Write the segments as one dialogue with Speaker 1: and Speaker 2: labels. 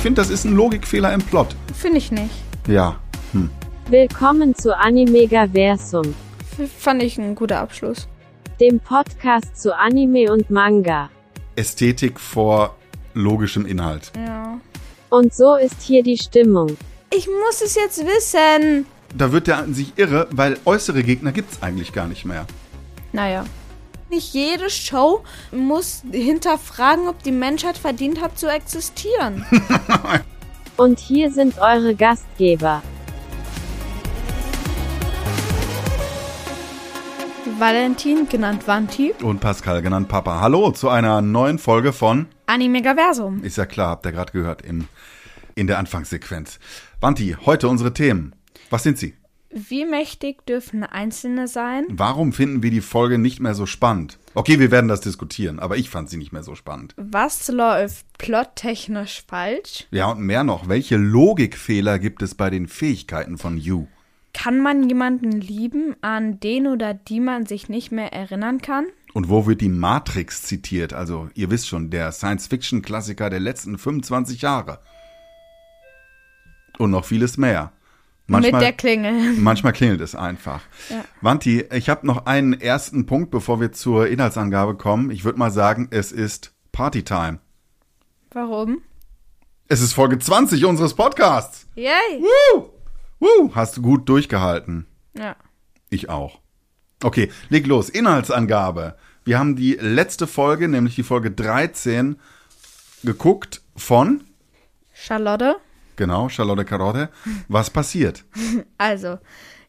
Speaker 1: Ich finde, das ist ein Logikfehler im Plot.
Speaker 2: Finde ich nicht.
Speaker 1: Ja. Hm.
Speaker 3: Willkommen zu Animegaversum,
Speaker 2: fand ich ein guter Abschluss.
Speaker 3: dem Podcast zu Anime und Manga.
Speaker 1: Ästhetik vor logischem Inhalt.
Speaker 2: Ja.
Speaker 3: Und so ist hier die Stimmung.
Speaker 2: Ich muss es jetzt wissen.
Speaker 1: Da wird er an sich irre, weil äußere Gegner gibt's eigentlich gar nicht mehr.
Speaker 2: Naja. Nicht jede Show muss hinterfragen, ob die Menschheit verdient hat zu existieren.
Speaker 3: Und hier sind eure Gastgeber.
Speaker 2: Valentin, genannt Vanti,
Speaker 1: Und Pascal, genannt Papa. Hallo zu einer neuen Folge von,
Speaker 2: Animegaversum.
Speaker 1: ist ja klar, habt ihr gerade gehört, im, in der Anfangssequenz. Wanti, heute unsere Themen. Was sind sie?
Speaker 2: Wie mächtig dürfen Einzelne sein?
Speaker 1: Warum finden wir die Folge nicht mehr so spannend? Okay, wir werden das diskutieren, aber ich fand sie nicht mehr so spannend.
Speaker 2: Was läuft plottechnisch falsch?
Speaker 1: Ja, und mehr noch, welche Logikfehler gibt es bei den Fähigkeiten von Yu?
Speaker 2: Kann man jemanden lieben, an den oder die man sich nicht mehr erinnern kann?
Speaker 1: Und wo wird die Matrix zitiert? Also, ihr wisst schon, der Science-Fiction-Klassiker der letzten 25 Jahre. Und noch vieles mehr.
Speaker 2: Mit der Klingel.
Speaker 1: Manchmal klingelt es einfach.
Speaker 2: Ja.
Speaker 1: Wanti, ich habe noch einen ersten Punkt, bevor wir zur Inhaltsangabe kommen. Ich würde mal sagen, es ist Partytime.
Speaker 2: Warum?
Speaker 1: Es ist Folge 20 unseres Podcasts.
Speaker 2: Yay!
Speaker 1: Woo! Woo! Hast du gut durchgehalten.
Speaker 2: Ja.
Speaker 1: Ich auch. Okay, leg los. Inhaltsangabe. Wir haben die letzte Folge, nämlich die Folge 13, geguckt von,
Speaker 2: Charlotte?
Speaker 1: Genau, Charlotte Carotte. Was passiert?
Speaker 2: Also,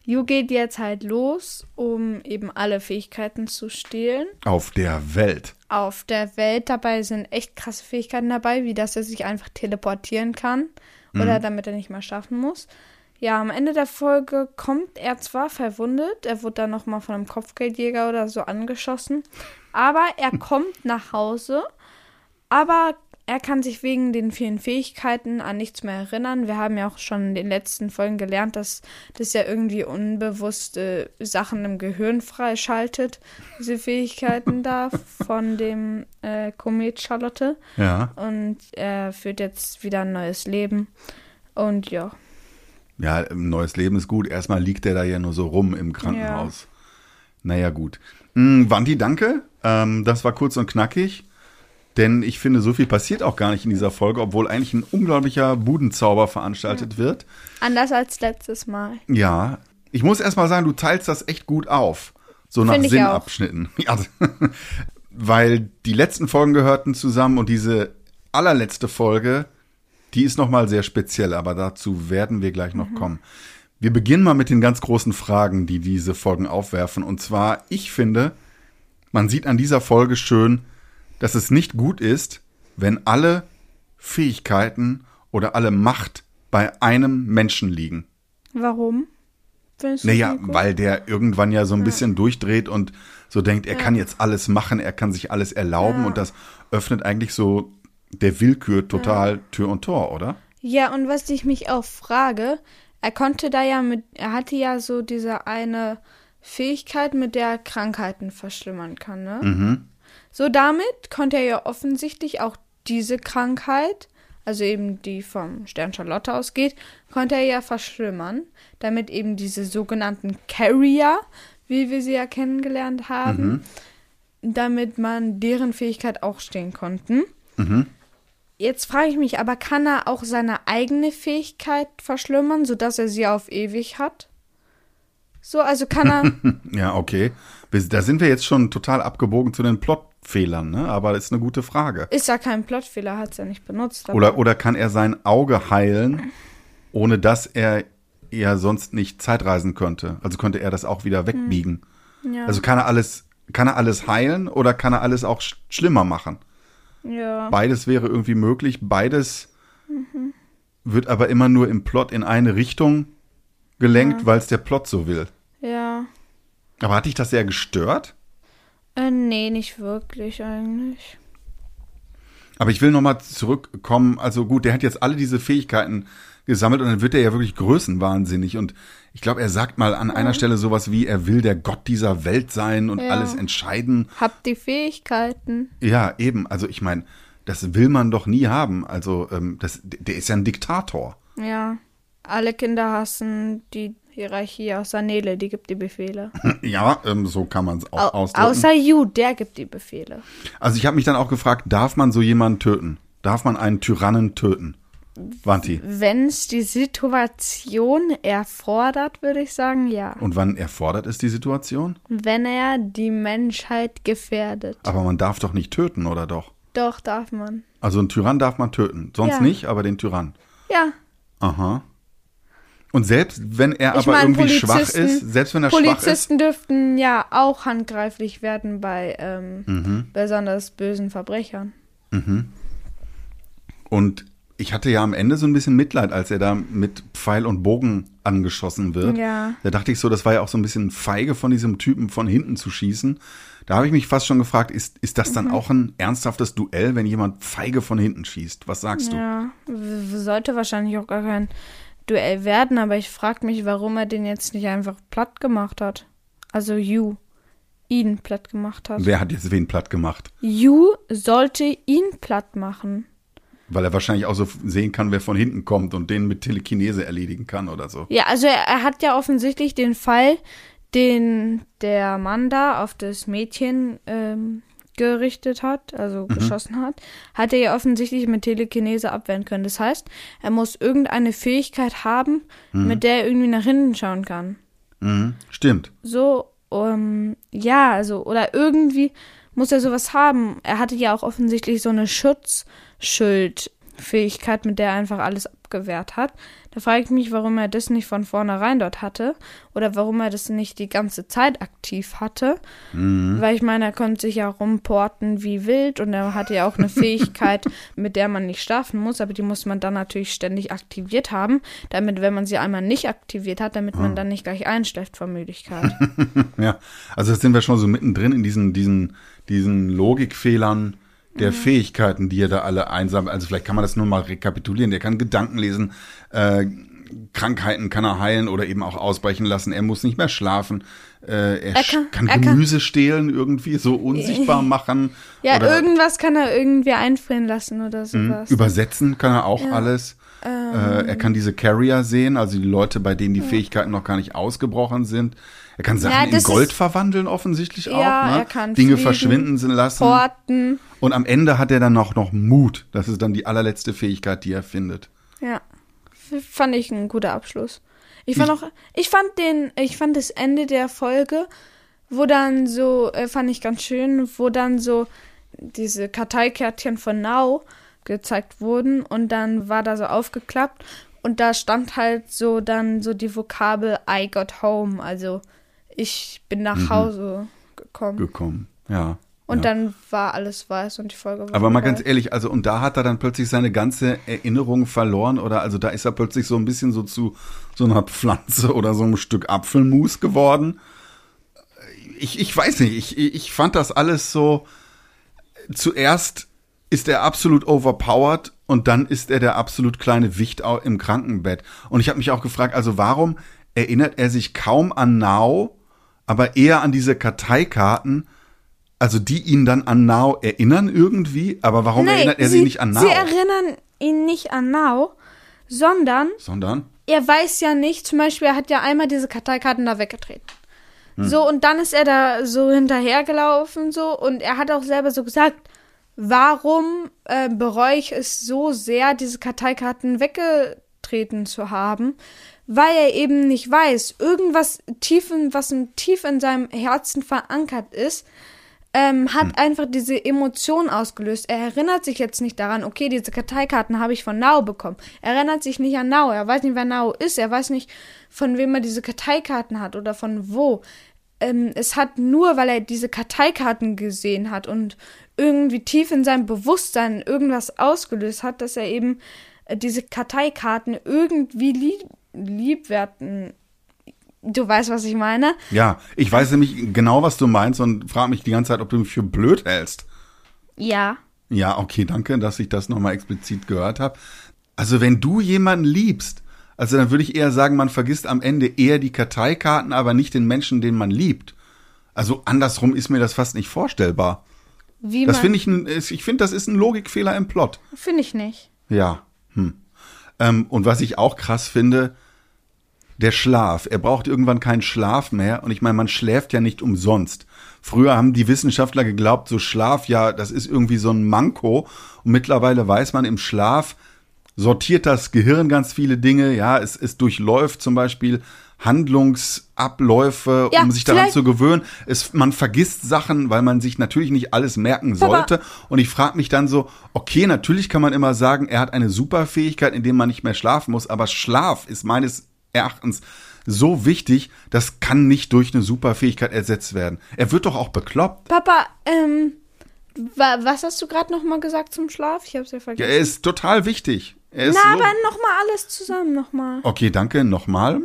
Speaker 2: Yu geht jetzt halt los, um eben alle Fähigkeiten zu stehlen.
Speaker 1: Auf der Welt.
Speaker 2: Auf der Welt dabei sind echt krasse Fähigkeiten dabei, wie dass er sich einfach teleportieren kann oder damit er nicht mehr schaffen muss. Ja, am Ende der Folge kommt er zwar verwundet, er wurde dann nochmal von einem Kopfgeldjäger oder so angeschossen, aber er kommt nach Hause, aber er kann sich wegen den vielen Fähigkeiten an nichts mehr erinnern. Wir haben ja auch schon in den letzten Folgen gelernt, dass das ja irgendwie unbewusste Sachen im Gehirn freischaltet, diese Fähigkeiten da von dem äh, Komet Charlotte.
Speaker 1: Ja.
Speaker 2: Und er führt jetzt wieder ein neues Leben. Und ja,
Speaker 1: Ja, ein neues Leben ist gut. Erstmal liegt er da ja nur so rum im Krankenhaus. Naja, gut. Hm, Wanti, danke. Ähm, das war kurz und knackig. Denn ich finde, so viel passiert auch gar nicht in dieser Folge, obwohl eigentlich ein unglaublicher Budenzauber veranstaltet wird.
Speaker 2: anders als letztes Mal.
Speaker 1: Ja, ich muss erst mal sagen, du teilst das echt gut auf. So nach Sinnabschnitten. Ja, weil die letzten Folgen gehörten zusammen und diese allerletzte Folge, die ist nochmal sehr speziell, aber dazu werden wir gleich noch kommen. Wir beginnen mal mit den ganz großen Fragen, die diese Folgen aufwerfen. Und zwar, ich finde, man sieht an dieser Folge schön, dass es nicht gut ist, wenn alle Fähigkeiten oder alle Macht bei einem Menschen liegen.
Speaker 2: Warum?
Speaker 1: Naja, weil der irgendwann ja so ein bisschen durchdreht und so denkt, er kann jetzt alles machen, er kann sich alles erlauben und das öffnet eigentlich so der Willkür total Tür und Tor, oder?
Speaker 2: Ja, und was ich mich auch frage, er konnte da ja mit, er hatte ja so diese eine Fähigkeit, mit der er Krankheiten verschlimmern kann, ne?
Speaker 1: Mhm.
Speaker 2: So damit konnte er ja offensichtlich auch diese Krankheit, also eben die vom Stern Charlotte ausgeht, konnte er ja verschlimmern, damit eben diese sogenannten Carrier, wie wir sie ja kennengelernt haben, damit man deren Fähigkeit auch stehen konnten. Jetzt frage ich mich, aber kann er auch seine eigene Fähigkeit verschlimmern, sodass er sie auf ewig hat? So, also kann er.
Speaker 1: Ja, okay. Da sind wir jetzt schon total abgebogen zu den Plotfehlern, ne? Aber das ist eine gute Frage.
Speaker 2: ist ja kein Plotfehler, hat es ja nicht benutzt.
Speaker 1: Oder, oder kann er sein Auge heilen, ohne dass er ja sonst nicht Zeitreisen könnte? Also könnte er das auch wieder wegbiegen?
Speaker 2: ja,
Speaker 1: Also kann er alles, kann er alles heilen oder kann er alles auch sch schlimmer machen?
Speaker 2: ja.
Speaker 1: Beides wäre irgendwie möglich. Beides wird aber immer nur im Plot in eine Richtung gelenkt, weil es der Plot so will. Aber hat dich das sehr gestört?
Speaker 2: Äh, nee, nicht wirklich eigentlich.
Speaker 1: Aber ich will nochmal zurückkommen. Also gut, der hat jetzt alle diese Fähigkeiten gesammelt und dann wird er ja wirklich größenwahnsinnig. Und ich glaube, er sagt mal an einer Stelle sowas wie, er will der Gott dieser Welt sein und
Speaker 2: Ja.
Speaker 1: alles entscheiden.
Speaker 2: Habt die Fähigkeiten.
Speaker 1: Ja, eben. Also ich meine, das will man doch nie haben. Also, ähm, das, der ist ja ein Diktator.
Speaker 2: Ja. Alle Kinder hassen die Hierarchie außer Nele, die gibt die Befehle.
Speaker 1: Ja, ähm, so kann man es auch
Speaker 2: Au
Speaker 1: ausdrücken.
Speaker 2: außer Yu, der gibt die Befehle.
Speaker 1: Also ich habe mich dann auch gefragt, darf man so jemanden töten? Darf man einen Tyrannen töten? Wanti.
Speaker 2: Wenn es die Situation erfordert, würde ich sagen, ja.
Speaker 1: Und wann erfordert es die Situation?
Speaker 2: Wenn er die Menschheit gefährdet.
Speaker 1: Aber man darf doch nicht töten, oder doch?
Speaker 2: Doch, darf man.
Speaker 1: Also einen Tyrann darf man töten. Sonst
Speaker 2: Ja.
Speaker 1: nicht, aber den Tyrann.
Speaker 2: Ja.
Speaker 1: Aha. Und selbst wenn er
Speaker 2: Ich
Speaker 1: aber
Speaker 2: mein,
Speaker 1: irgendwie schwach
Speaker 2: Polizisten-
Speaker 1: ist, selbst wenn er schwach ist,
Speaker 2: Polizisten dürften ja auch handgreiflich werden bei ähm,
Speaker 1: Mhm.
Speaker 2: besonders bösen Verbrechern.
Speaker 1: und ich hatte ja am Ende so ein bisschen Mitleid, als er da mit Pfeil und Bogen angeschossen wird.
Speaker 2: Ja.
Speaker 1: Da dachte ich so, das war ja auch so ein bisschen feige von diesem Typen von hinten zu schießen. Da habe ich mich fast schon gefragt, ist, ist das
Speaker 2: Mhm.
Speaker 1: dann auch ein ernsthaftes Duell, wenn jemand feige von hinten schießt? Was sagst du?
Speaker 2: Ja, w- sollte wahrscheinlich auch gar kein Duell werden, aber ich frage mich, warum er den jetzt nicht einfach platt gemacht hat. Also Yu ihn platt gemacht hat.
Speaker 1: Wer hat jetzt wen platt gemacht?
Speaker 2: Yu sollte ihn platt machen.
Speaker 1: Weil er wahrscheinlich auch so sehen kann, wer von hinten kommt und den mit Telekinese erledigen kann oder so.
Speaker 2: Ja, also er, er hat ja offensichtlich den Fall, den der Mann da auf das Mädchen ähm, gerichtet hat, also geschossen hat, hat er ja offensichtlich mit Telekinese abwehren können. Das heißt, er muss irgendeine Fähigkeit haben, mit der er irgendwie nach hinten schauen kann.
Speaker 1: Mhm. Stimmt.
Speaker 2: So, um, ja, also, oder irgendwie muss er sowas haben. Er hatte ja auch offensichtlich so eine Schutzschildfähigkeit, mit der er einfach alles abgewehrt hat. Da frage ich mich, warum er das nicht von vornherein dort hatte oder warum er das nicht die ganze Zeit aktiv hatte. Weil ich meine, er konnte sich ja rumporten wie wild und er hatte ja auch eine Fähigkeit, mit der man nicht schlafen muss, aber die muss man dann natürlich ständig aktiviert haben, damit, wenn man sie einmal nicht aktiviert hat, damit man dann nicht gleich einschläft vor Müdigkeit.
Speaker 1: Ja, also jetzt sind wir schon so mittendrin in diesen, diesen, diesen Logikfehlern der Fähigkeiten, die er da alle einsammelt. Also vielleicht kann man das nur mal rekapitulieren. Der kann Gedanken lesen, äh, Krankheiten kann er heilen oder eben auch ausbrechen lassen. Er muss nicht mehr schlafen. Äh, er,
Speaker 2: Er
Speaker 1: kann,
Speaker 2: kann-
Speaker 1: kann
Speaker 2: er kann-
Speaker 1: Gemüse stehlen, irgendwie so unsichtbar machen.
Speaker 2: Ja,
Speaker 1: oder
Speaker 2: irgendwas kann er irgendwie einfrieren lassen oder sowas.
Speaker 1: Übersetzen kann er auch alles.
Speaker 2: Ähm.
Speaker 1: Äh, er kann diese Carrier sehen, also die Leute, bei denen die Fähigkeiten noch gar nicht ausgebrochen sind. Er kann Sachen in
Speaker 2: das
Speaker 1: Gold
Speaker 2: ist-
Speaker 1: verwandeln, offensichtlich
Speaker 2: Ja,
Speaker 1: auch. Ne?
Speaker 2: er kann
Speaker 1: Dinge
Speaker 2: fliegen,
Speaker 1: verschwinden lassen.
Speaker 2: Porten.
Speaker 1: Und am Ende hat er dann auch noch Mut. Das ist dann die allerletzte Fähigkeit, die er findet.
Speaker 2: Ja. Fand ich ein guter Abschluss. Ich fand auch, ich fand den, ich fand das Ende der Folge, wo dann so, äh, fand ich ganz schön, wo dann so diese Karteikärtchen von Now gezeigt wurden und dann war da so aufgeklappt und da stand halt so dann so die Vokabel I got home, also ich bin nach Hause gekommen.
Speaker 1: Gekommen. Ja.
Speaker 2: Und
Speaker 1: ja.
Speaker 2: dann war alles weiß und die Folge war
Speaker 1: Aber mal
Speaker 2: vorbei.
Speaker 1: ganz ehrlich, also und da hat er dann plötzlich seine ganze Erinnerung verloren oder also da ist er plötzlich so ein bisschen so zu so einer Pflanze oder so einem Stück Apfelmus geworden. Ich, ich weiß nicht, ich, ich fand das alles so, zuerst ist er absolut overpowered und dann ist er der absolut kleine Wicht im Krankenbett. Und ich habe mich auch gefragt, also warum erinnert er sich kaum an Now, aber eher an diese Karteikarten, also die ihn dann an Now erinnern irgendwie, aber warum erinnert er
Speaker 2: sie,
Speaker 1: sich nicht an Now?
Speaker 2: Sie erinnern ihn nicht an Now, sondern
Speaker 1: Sondern?
Speaker 2: er weiß ja nicht, zum Beispiel, er hat ja einmal diese Karteikarten da weggetreten. So, und dann ist er da so hinterhergelaufen, so, und er hat auch selber so gesagt, warum äh, bereue ich es so sehr, diese Karteikarten weggetreten zu haben? Weil er eben nicht weiß, irgendwas tief in, was tief in seinem Herzen verankert ist, ähm, hat einfach diese Emotion ausgelöst. Er erinnert sich jetzt nicht daran, okay, diese Karteikarten habe ich von Now bekommen. Er erinnert sich nicht an Now. Er weiß nicht, wer Now ist. Er weiß nicht, von wem er diese Karteikarten hat oder von wo. Ähm, es hat nur, weil er diese Karteikarten gesehen hat und irgendwie tief in seinem Bewusstsein irgendwas ausgelöst hat, dass er eben äh, diese Karteikarten irgendwie lieb, liebwerten. Du weißt, was ich meine?
Speaker 1: Ja, ich weiß nämlich genau, was du meinst und frage mich die ganze Zeit, ob du mich für blöd hältst.
Speaker 2: Ja.
Speaker 1: Ja, okay, danke, dass ich das nochmal explizit gehört habe. Also wenn du jemanden liebst, also dann würde ich eher sagen, man vergisst am Ende eher die Karteikarten, aber nicht den Menschen, den man liebt. Also andersrum ist mir das fast nicht vorstellbar.
Speaker 2: Wie
Speaker 1: Das finde ich, ein- ich finde, das ist ein Logikfehler im Plot.
Speaker 2: Finde ich nicht.
Speaker 1: Ja. Hm. Ähm, und was ich auch krass finde, der Schlaf. Er braucht irgendwann keinen Schlaf mehr. Und ich meine, man schläft ja nicht umsonst. Früher haben die Wissenschaftler geglaubt, so Schlaf, ja, das ist irgendwie so ein Manko. Und mittlerweile weiß man, im Schlaf sortiert das Gehirn ganz viele Dinge. Ja, es, es durchläuft zum Beispiel Handlungsabläufe,
Speaker 2: Ja,
Speaker 1: um sich daran zu gewöhnen. Es, man vergisst Sachen, weil man sich natürlich nicht alles merken
Speaker 2: Papa.
Speaker 1: sollte. Und ich frage mich dann so, okay, natürlich kann man immer sagen, er hat eine Superfähigkeit, indem man nicht mehr schlafen muss, aber Schlaf ist meines Erachtens so wichtig, das kann nicht durch eine Superfähigkeit ersetzt werden. Er wird doch auch bekloppt.
Speaker 2: Papa, ähm, wa was hast du gerade noch mal gesagt zum Schlaf? Ich hab's ja
Speaker 1: Ja,
Speaker 2: vergessen.
Speaker 1: er ist total wichtig. Er ist
Speaker 2: Na,
Speaker 1: so
Speaker 2: aber noch mal alles zusammen noch mal.
Speaker 1: Okay, danke, nochmal.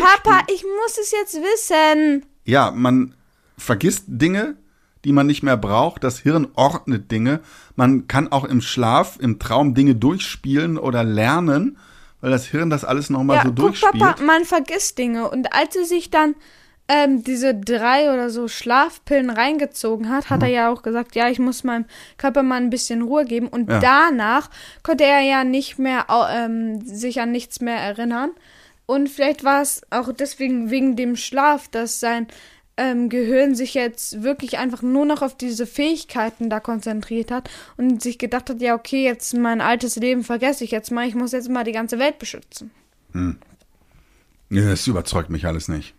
Speaker 2: Papa, ich muss es jetzt wissen.
Speaker 1: Ja, man vergisst Dinge, die man nicht mehr braucht. Das Hirn ordnet Dinge. Man kann auch im Schlaf, im Traum Dinge durchspielen oder lernen, weil das Hirn das alles nochmal
Speaker 2: ja,
Speaker 1: so
Speaker 2: guck,
Speaker 1: durchspielt.
Speaker 2: Papa, man vergisst Dinge. Und als er sich dann ähm, diese drei oder so Schlafpillen reingezogen hat, hat er ja auch gesagt, ja, ich muss meinem Körper mal ein bisschen Ruhe geben. Und
Speaker 1: Ja.
Speaker 2: danach konnte er ja nicht mehr ähm, sich an nichts mehr erinnern. Und vielleicht war es auch deswegen wegen dem Schlaf, dass sein ähm, Gehirn sich jetzt wirklich einfach nur noch auf diese Fähigkeiten da konzentriert hat und sich gedacht hat, ja, okay, jetzt mein altes Leben vergesse ich jetzt mal, ich muss jetzt mal die ganze Welt beschützen.
Speaker 1: Ja, das überzeugt mich alles nicht.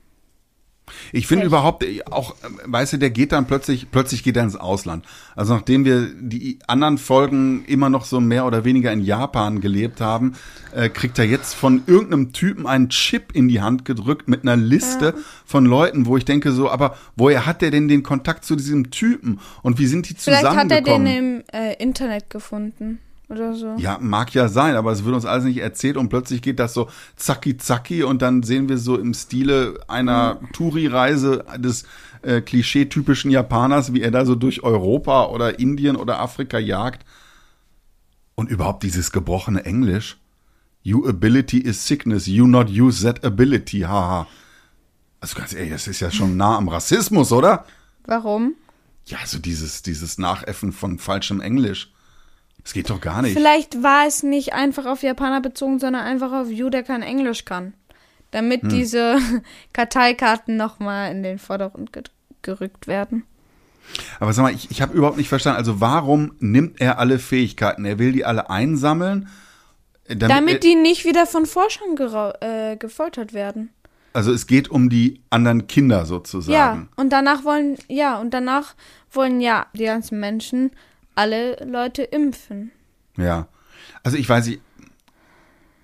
Speaker 1: Ich finde überhaupt äh, auch, äh, weißt du, der geht dann plötzlich, plötzlich geht er ins Ausland. Also nachdem wir die anderen Folgen immer noch so mehr oder weniger in Japan gelebt haben, äh, kriegt er jetzt von irgendeinem Typen einen Chip in die Hand gedrückt mit einer Liste von Leuten, wo ich denke so, aber woher hat der denn den Kontakt zu diesem Typen und wie sind die
Speaker 2: Vielleicht hat er
Speaker 1: zusammengekommen?
Speaker 2: den im äh, Internet gefunden oder so.
Speaker 1: Ja, mag ja sein, aber es wird uns alles nicht erzählt und plötzlich geht das so zacki zacki und dann sehen wir so im Stile einer Touri-Reise des äh, klischeetypischen Japaners, wie er da so durch Europa oder Indien oder Afrika jagt. Und überhaupt dieses gebrochene Englisch. You ability is sickness, you not use that ability, haha. Also ganz ehrlich, das ist ja schon nah am Rassismus, oder?
Speaker 2: Warum?
Speaker 1: Ja, so dieses, dieses Nachäffen von falschem Englisch. Das geht doch gar nicht.
Speaker 2: Vielleicht war es nicht einfach auf Japaner bezogen, sondern einfach auf You, der kein Englisch kann. Damit
Speaker 1: Hm.
Speaker 2: diese Karteikarten nochmal in den Vordergrund ge gerückt werden.
Speaker 1: Aber sag mal, ich, ich habe überhaupt nicht verstanden. Also warum nimmt er alle Fähigkeiten? Er will die alle einsammeln, äh, damit,
Speaker 2: Damit die nicht wieder von Forschern äh, gefoltert werden.
Speaker 1: also es geht um die anderen Kinder
Speaker 2: Ja,
Speaker 1: sozusagen.
Speaker 2: und danach wollen, ja, und danach wollen ja die ganzen Menschen alle Leute impfen.
Speaker 1: Ja. Also ich weiß nicht.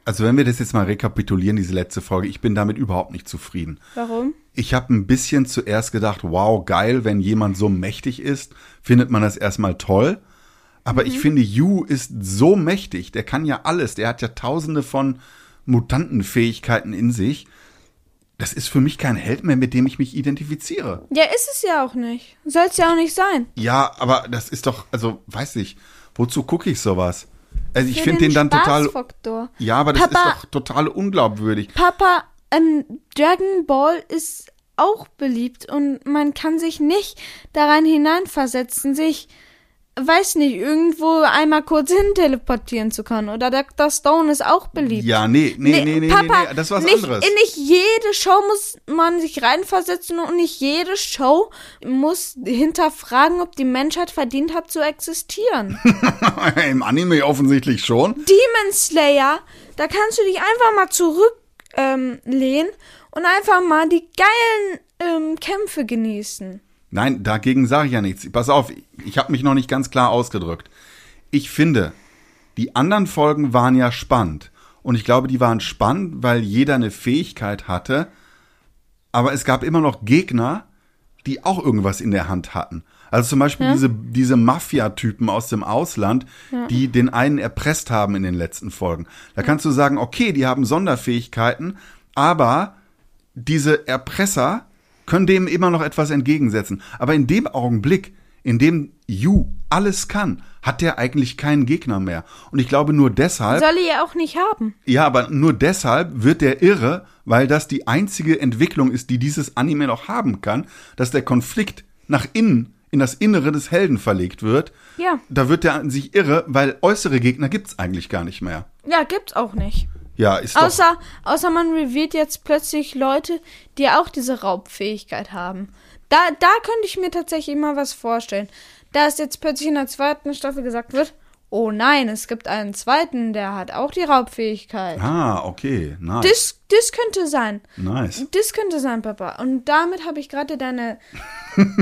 Speaker 1: Also wenn wir das jetzt mal rekapitulieren, diese letzte Folge, ich bin damit überhaupt nicht zufrieden.
Speaker 2: Warum?
Speaker 1: Ich habe ein bisschen zuerst gedacht, wow, geil, wenn jemand so mächtig ist, findet man das erstmal toll. Aber ich finde, Yu ist so mächtig, der kann ja alles, der hat ja tausende von Mutantenfähigkeiten in sich. Das ist für mich kein Held mehr, mit dem ich mich identifiziere.
Speaker 2: Ja, ist es ja auch nicht. Soll es ja auch nicht sein.
Speaker 1: Ja, aber das ist doch, also, weiß ich, wozu gucke ich sowas? Also ich finde den dann total. Ja, aber das
Speaker 2: Papa-
Speaker 1: ist doch total unglaubwürdig.
Speaker 2: Papa, ähm, Dragon Ball ist auch beliebt und man kann sich nicht daran hineinversetzen, sich, weiß nicht, irgendwo einmal kurz hin teleportieren zu können. Oder Dr. Stone ist auch beliebt.
Speaker 1: Ja, nee, nee, nee, nee, nee,
Speaker 2: Papa,
Speaker 1: nee, das ist was
Speaker 2: nicht,
Speaker 1: anderes.
Speaker 2: In nicht jede Show muss man sich reinversetzen und nicht jede Show muss hinterfragen, ob die Menschheit verdient hat zu existieren.
Speaker 1: Im Anime offensichtlich schon.
Speaker 2: Demon Slayer, da kannst du dich einfach mal zurücklehnen ähm, und einfach mal die geilen ähm, Kämpfe genießen.
Speaker 1: Nein, dagegen sage ich ja nichts. Pass auf, ich habe mich noch nicht ganz klar ausgedrückt. Ich finde, die anderen Folgen waren ja spannend. Und ich glaube, die waren spannend, weil jeder eine Fähigkeit hatte. Aber es gab immer noch Gegner, die auch irgendwas in der Hand hatten. Also zum Beispiel diese, diese Mafia-Typen aus dem Ausland, die den einen erpresst haben in den letzten Folgen. Da kannst du sagen, okay, die haben Sonderfähigkeiten, aber diese Erpresser können dem immer noch etwas entgegensetzen. Aber in dem Augenblick, in dem Yu alles kann, hat der eigentlich keinen Gegner mehr. Und ich glaube nur deshalb,
Speaker 2: Soll er ja auch nicht haben.
Speaker 1: ja, aber nur deshalb wird der irre, weil das die einzige Entwicklung ist, die dieses Anime noch haben kann, dass der Konflikt nach innen in das Innere des Helden verlegt wird,
Speaker 2: Ja.
Speaker 1: da wird der an sich irre, weil äußere Gegner gibt's eigentlich gar nicht mehr.
Speaker 2: Ja, gibt's auch nicht.
Speaker 1: Ja, ist doch.
Speaker 2: Außer, außer man revealt jetzt plötzlich Leute, die auch diese Raubfähigkeit haben. Da, da könnte ich mir tatsächlich mal was vorstellen. Da es jetzt plötzlich in der zweiten Staffel gesagt wird, oh nein, es gibt einen zweiten, der hat auch die Raubfähigkeit.
Speaker 1: Ah, okay, nice.
Speaker 2: Das, das könnte sein.
Speaker 1: nice.
Speaker 2: Das könnte sein, Papa. Und damit habe ich gerade deine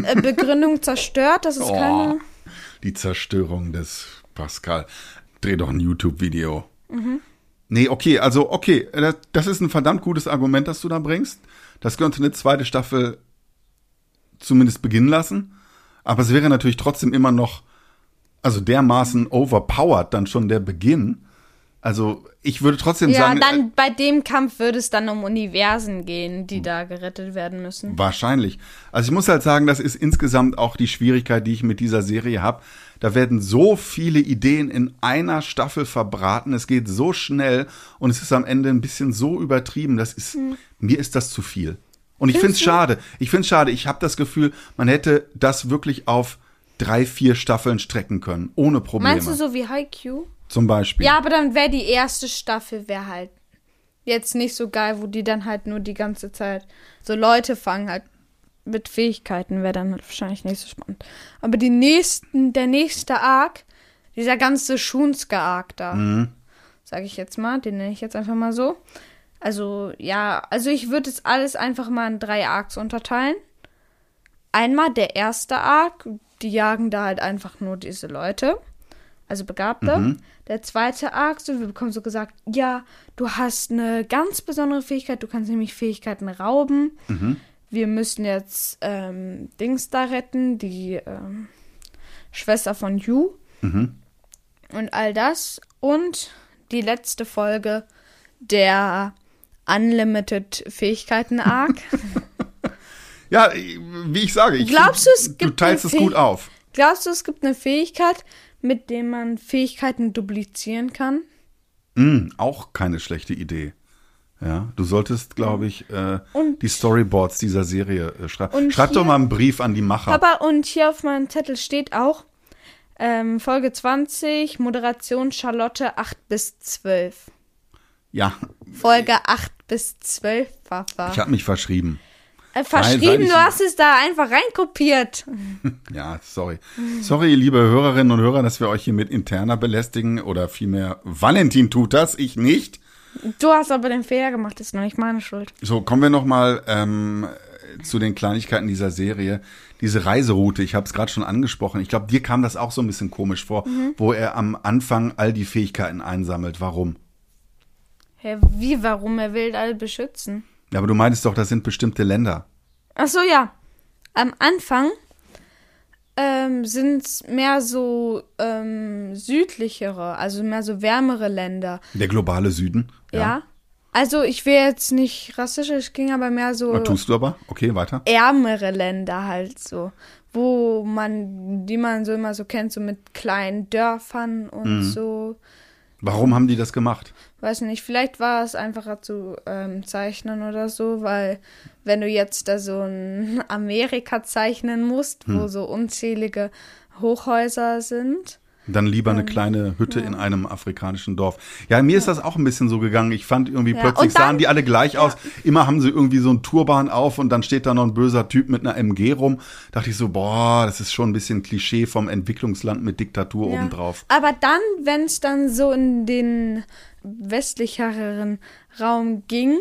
Speaker 2: äh, Begründung zerstört. Das ist
Speaker 1: Oh,
Speaker 2: keine.
Speaker 1: die Zerstörung des Pascal. Dreh doch ein YouTube-Video.
Speaker 2: Mhm.
Speaker 1: Nee, okay, also okay, das, das ist ein verdammt gutes Argument, das du da bringst. Das könnte eine zweite Staffel zumindest beginnen lassen. Aber es wäre natürlich trotzdem immer noch, also dermaßen overpowered dann schon der Beginn. Also ich würde trotzdem
Speaker 2: Ja,
Speaker 1: sagen, äh,
Speaker 2: dann bei dem Kampf würde es dann um Universen gehen, die da gerettet werden müssen.
Speaker 1: Wahrscheinlich. Also ich muss halt sagen, das ist insgesamt auch die Schwierigkeit, die ich mit dieser Serie habe. Da werden so viele Ideen in einer Staffel verbraten. Es geht so schnell und es ist am Ende ein bisschen so übertrieben. Das ist mir ist das zu viel. Und ich finde es schade. Ich finde es schade. Ich habe das Gefühl, man hätte das wirklich auf drei, vier Staffeln strecken können, ohne Probleme.
Speaker 2: Meinst du so wie Haikyuu?
Speaker 1: Zum Beispiel.
Speaker 2: Ja, aber dann wäre die erste Staffel wäre halt jetzt nicht so geil, wo die dann halt nur die ganze Zeit so Leute fangen halt mit Fähigkeiten wäre dann halt wahrscheinlich nicht so spannend. Aber die nächsten, der nächste Arc, dieser ganze Shunsuke-Arc da,
Speaker 1: Mhm.
Speaker 2: sage ich jetzt mal, den nenne ich jetzt einfach mal so. Also ja, also ich würde es alles einfach mal in drei Arcs unterteilen. Einmal der erste Arc, die jagen da halt einfach nur diese Leute, also Begabte. Der zweite Arc, so, wir bekommen so gesagt, ja, du hast eine ganz besondere Fähigkeit, du kannst nämlich Fähigkeiten rauben. Wir müssen jetzt ähm, Dings da retten, die ähm, Schwester von Yu. Und all das. Und die letzte Folge der Unlimited Fähigkeiten Arc.
Speaker 1: Ja, wie ich sage, ich
Speaker 2: Glaubst du, es gibt
Speaker 1: du teilst es gut auf.
Speaker 2: Glaubst du, es gibt eine Fähigkeit, mit der man Fähigkeiten duplizieren kann?
Speaker 1: Mm, auch keine schlechte Idee. Ja, du solltest, glaube ich, äh,
Speaker 2: Und-
Speaker 1: die Storyboards dieser Serie äh, schreiben. Schreib doch mal einen Brief an die Macher.
Speaker 2: Aber und hier auf meinem Zettel steht auch ähm, Folge 20, Moderation Charlotte 8 bis 12.
Speaker 1: ja,
Speaker 2: Folge 8 bis 12, Papa.
Speaker 1: ich habe mich verschrieben.
Speaker 2: Äh,
Speaker 1: Nein,
Speaker 2: verschrieben, du hast es da einfach reinkopiert.
Speaker 1: Ja, sorry. Sorry, liebe Hörerinnen und Hörer, dass wir euch hier mit interner belästigen oder vielmehr Valentin tut das, ich nicht.
Speaker 2: Du hast aber den Fehler gemacht, das ist noch nicht meine Schuld.
Speaker 1: So, kommen wir noch mal ähm, zu den Kleinigkeiten dieser Serie. Diese Reiseroute, ich habe es gerade schon angesprochen. Ich glaube, dir kam das auch so ein bisschen komisch vor,
Speaker 2: Mhm.
Speaker 1: wo er am Anfang all die Fähigkeiten einsammelt. Warum?
Speaker 2: Hä, wie, warum? Er will alle beschützen.
Speaker 1: Ja, aber du meintest doch, das sind bestimmte Länder.
Speaker 2: Ach so, ja. Am Anfang ähm, sind es mehr so ähm, südlichere, also mehr so wärmere Länder.
Speaker 1: Der globale Süden.
Speaker 2: Ja. Also ich will jetzt nicht rassisch, es ging aber mehr so
Speaker 1: Was tust du aber? Okay, weiter.
Speaker 2: ärmere Länder halt so, wo man, die man so immer so kennt, so mit kleinen Dörfern und so.
Speaker 1: Warum haben die das gemacht?
Speaker 2: Weiß nicht, vielleicht war es einfacher zu ähm, zeichnen oder so, weil wenn du jetzt da so ein Amerika zeichnen musst, wo so unzählige Hochhäuser sind.
Speaker 1: Dann lieber eine kleine Hütte in einem afrikanischen Dorf. Ja, mir ist das auch ein bisschen so gegangen. Ich fand irgendwie
Speaker 2: Ja,
Speaker 1: plötzlich
Speaker 2: dann-
Speaker 1: sahen die alle gleich aus. Immer haben sie irgendwie so einen Turban auf und dann steht da noch ein böser Typ mit einer MG rum. Dachte ich so, boah, das ist schon ein bisschen Klischee vom Entwicklungsland mit Diktatur
Speaker 2: Ja.
Speaker 1: obendrauf.
Speaker 2: Aber dann, wenn es dann so in den westlicheren Raum ging,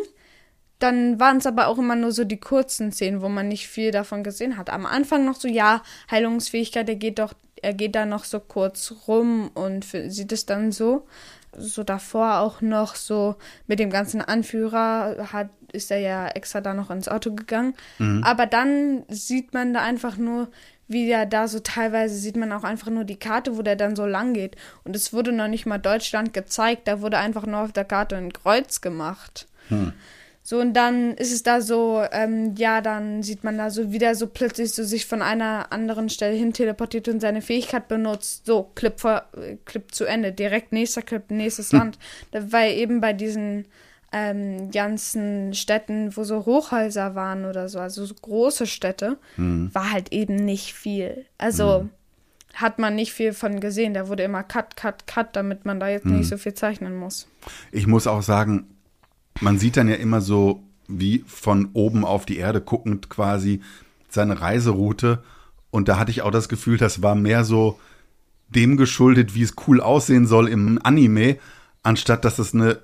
Speaker 2: dann waren es aber auch immer nur so die kurzen Szenen, wo man nicht viel davon gesehen hat. Am Anfang noch so, ja, Heilungsfähigkeit, er geht doch, er geht da noch so kurz rum und sieht es dann so. So davor auch noch so mit dem ganzen Anführer hat, ist er ja extra da noch ins Auto gegangen. Aber dann sieht man da einfach nur, wie der da so teilweise sieht man auch einfach nur die Karte, wo der dann so lang geht. Und es wurde noch nicht mal Deutschland gezeigt, da wurde einfach nur auf der Karte ein Kreuz gemacht. So, und dann ist es da so, ähm, ja, dann sieht man da so wieder so plötzlich so sich von einer anderen Stelle hin teleportiert und seine Fähigkeit benutzt. So, Clip, vor, äh, Clip zu Ende, direkt nächster Clip, nächstes Land. Da, weil eben bei diesen ähm, ganzen Städten, wo so Hochhäuser waren oder so, also so große Städte,
Speaker 1: Hm.
Speaker 2: war halt eben nicht viel. Also hat man nicht viel von gesehen. Da wurde immer Cut, Cut, Cut, damit man da jetzt
Speaker 1: Hm.
Speaker 2: nicht so viel zeichnen muss.
Speaker 1: Ich muss auch sagen, man sieht dann ja immer so wie von oben auf die Erde guckend quasi seine Reiseroute. Und da hatte ich auch das Gefühl, das war mehr so dem geschuldet, wie es cool aussehen soll im Anime, anstatt dass es eine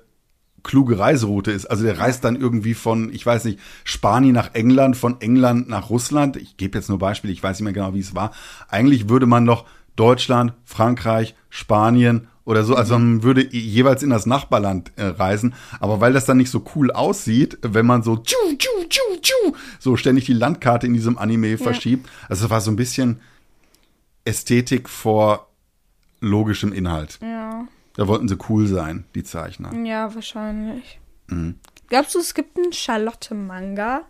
Speaker 1: kluge Reiseroute ist. Also der reist dann irgendwie von, ich weiß nicht, Spanien nach England, von England nach Russland. Ich gebe jetzt nur Beispiele, ich weiß nicht mehr genau, wie es war. Eigentlich würde man noch Deutschland, Frankreich, Spanien oder so, also man würde jeweils in das Nachbarland äh, reisen. Aber weil das dann nicht so cool aussieht, wenn man so tschu, tschu, tschu, tschu, so ständig die Landkarte in diesem Anime verschiebt. Also es war so ein bisschen Ästhetik vor logischem Inhalt.
Speaker 2: Ja.
Speaker 1: Da wollten sie cool sein, die Zeichner.
Speaker 2: Ja, wahrscheinlich.
Speaker 1: Mhm.
Speaker 2: Glaubst du, es gibt einen Charlotte-Manga?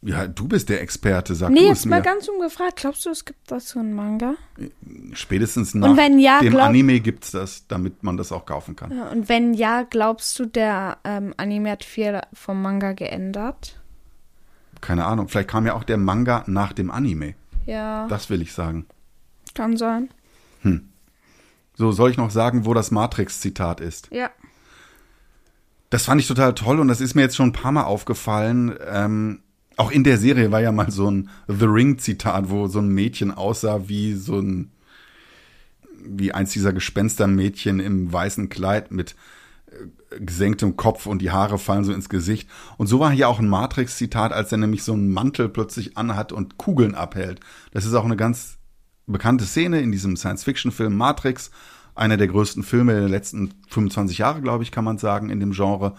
Speaker 1: Ja, du bist der Experte, sag
Speaker 2: Nee,
Speaker 1: du es
Speaker 2: jetzt mal
Speaker 1: mir.
Speaker 2: ganz ungefragt. Glaubst du, es gibt dazu einen Manga?
Speaker 1: Spätestens nach
Speaker 2: wenn ja,
Speaker 1: dem Anime gibt's das, damit man das auch kaufen kann.
Speaker 2: Ja, und wenn ja, glaubst du, der ähm, Anime hat viel vom Manga geändert?
Speaker 1: Keine Ahnung, vielleicht kam ja auch der Manga nach dem Anime.
Speaker 2: Ja,
Speaker 1: Das will ich sagen.
Speaker 2: kann sein.
Speaker 1: So, soll ich noch sagen, wo das Matrix-Zitat ist?
Speaker 2: Ja.
Speaker 1: Das fand ich total toll und das ist mir jetzt schon ein paar Mal aufgefallen. Ähm, auch in der Serie war ja mal so ein The Ring-Zitat, wo so ein Mädchen aussah wie so ein, wie eins dieser Gespenstermädchen im weißen Kleid mit äh, gesenktem Kopf und die Haare fallen so ins Gesicht. Und so war hier auch ein Matrix-Zitat, als er nämlich so einen Mantel plötzlich anhat und Kugeln abhält. Das ist auch eine ganz bekannte Szene in diesem Science-Fiction-Film Matrix. Einer der größten Filme der letzten 25 Jahre, glaube ich, kann man sagen, in dem Genre.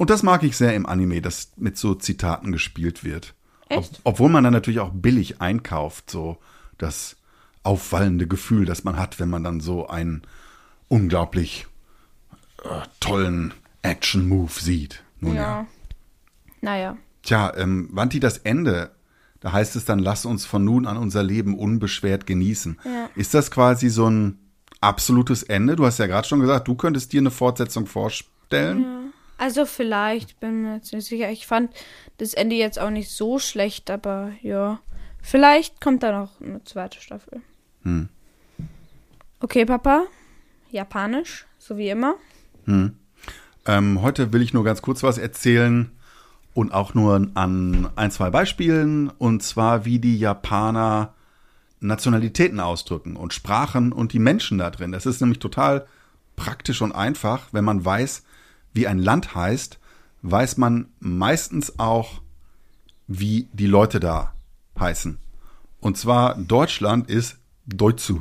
Speaker 1: Und das mag ich sehr im Anime, dass mit so Zitaten gespielt wird.
Speaker 2: Echt?
Speaker 1: obwohl man dann natürlich auch billig einkauft, so das auffallende Gefühl, das man hat, wenn man dann so einen unglaublich äh, tollen Action-Move sieht. Nun ja.
Speaker 2: Ja. Naja.
Speaker 1: Tja, ähm, Wanti, das Ende, da heißt es dann, lass uns von nun an unser Leben unbeschwert genießen.
Speaker 2: Ja.
Speaker 1: Ist das quasi so ein absolutes Ende? Du hast ja gerade schon gesagt, du könntest dir eine Fortsetzung vorstellen.
Speaker 2: Also vielleicht, bin mir jetzt nicht sicher. Ich fand das Ende jetzt auch nicht so schlecht, aber ja. Vielleicht kommt da noch eine zweite Staffel.
Speaker 1: Hm.
Speaker 2: Okay, Papa. Japanisch, so wie immer.
Speaker 1: Ähm, heute will ich nur ganz kurz was erzählen und auch nur an ein, zwei Beispielen. Und zwar, wie die Japaner Nationalitäten ausdrücken und Sprachen und die Menschen da drin. Das ist nämlich total praktisch und einfach. Wenn man weiß, wie ein Land heißt, weiß man meistens auch, wie die Leute da heißen. Und zwar Deutschland ist Deutschu.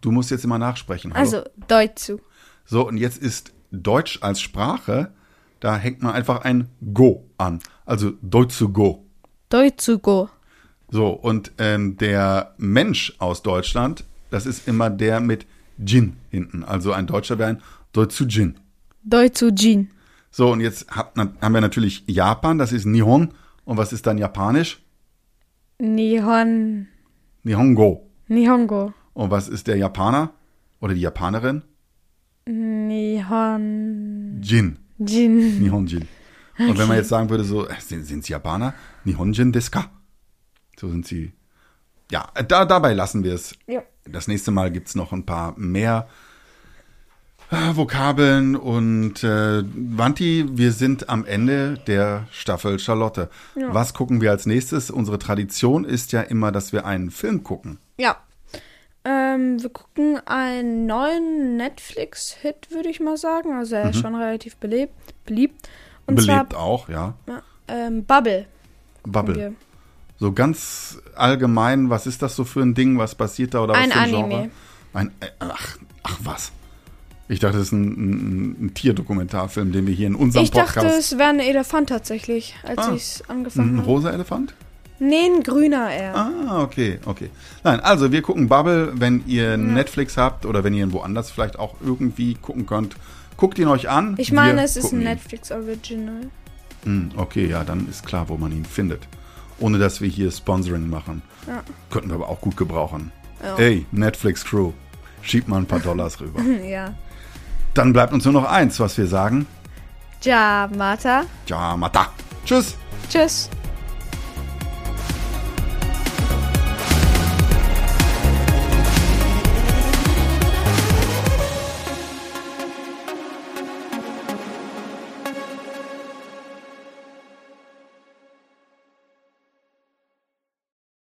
Speaker 1: Du musst jetzt immer nachsprechen. Hallo?
Speaker 2: Also Deutschu.
Speaker 1: So, und jetzt ist Deutsch als Sprache, da hängt man einfach ein Go an. Also Deutsch zu Go.
Speaker 2: Deutschugo.
Speaker 1: So, und ähm, der Mensch aus Deutschland, das ist immer der mit Jin hinten. Also ein Deutscher wäre ein Deutschujin.
Speaker 2: Deutschujin.
Speaker 1: So, und jetzt haben wir natürlich Japan, das ist Nihon. Und was ist dann Japanisch?
Speaker 2: Nihon.
Speaker 1: Nihongo.
Speaker 2: Nihongo.
Speaker 1: Und was ist der Japaner? Oder die Japanerin?
Speaker 2: Nihon.
Speaker 1: Jin.
Speaker 2: Jin.
Speaker 1: Nihonjin. Und wenn man jetzt sagen würde, so, äh, sind, sind sie Japaner? Nihonjin desu ka? So sind sie. Ja, da, dabei lassen wir es.
Speaker 2: Ja.
Speaker 1: Das nächste Mal gibt's noch ein paar mehr Vokabeln und äh, Wanti, wir sind am Ende der Staffel Charlotte. Was gucken wir als nächstes? Unsere Tradition ist ja immer, dass wir einen Film gucken.
Speaker 2: Ja. Ähm, wir gucken einen neuen Netflix-Hit, würde ich mal sagen. Also er ist schon relativ belebt, beliebt. Und
Speaker 1: Belebt auch, ja.
Speaker 2: zwar ähm, Bubble.
Speaker 1: Bubble. So ganz allgemein, was ist das so für ein Ding? Was passiert da oder
Speaker 2: Ein
Speaker 1: was für ein
Speaker 2: Anime.
Speaker 1: Genre? Ein, äh, ach, ach was. Ich dachte, das ist ein, ein, ein Tierdokumentarfilm, den wir hier in unserem
Speaker 2: Ich dachte,
Speaker 1: Podcast.
Speaker 2: es wäre ein Elefant tatsächlich, als
Speaker 1: Ah.
Speaker 2: ich es angefangen
Speaker 1: ein
Speaker 2: habe.
Speaker 1: rosa Elefant?
Speaker 2: Nee, ein grüner eher.
Speaker 1: Ah, okay, okay. Nein, also wir gucken Bubble, wenn ihr Netflix habt oder wenn ihr ihn woanders vielleicht auch irgendwie gucken könnt. Guckt ihn euch an.
Speaker 2: Ich meine,
Speaker 1: Wir
Speaker 2: es ist ein
Speaker 1: ihn.
Speaker 2: Netflix Original.
Speaker 1: Hm, okay, ja, dann ist klar, wo man ihn findet. Ohne dass wir hier Sponsoring machen.
Speaker 2: Ja.
Speaker 1: Könnten wir aber auch gut gebrauchen.
Speaker 2: Ja.
Speaker 1: Ey, Netflix Crew, schiebt mal ein paar Dollars rüber.
Speaker 2: ja.
Speaker 1: Dann bleibt uns nur noch eins, was wir sagen.
Speaker 2: Ja, Mata.
Speaker 1: Ja, Mata. Tschüss.
Speaker 2: Tschüss.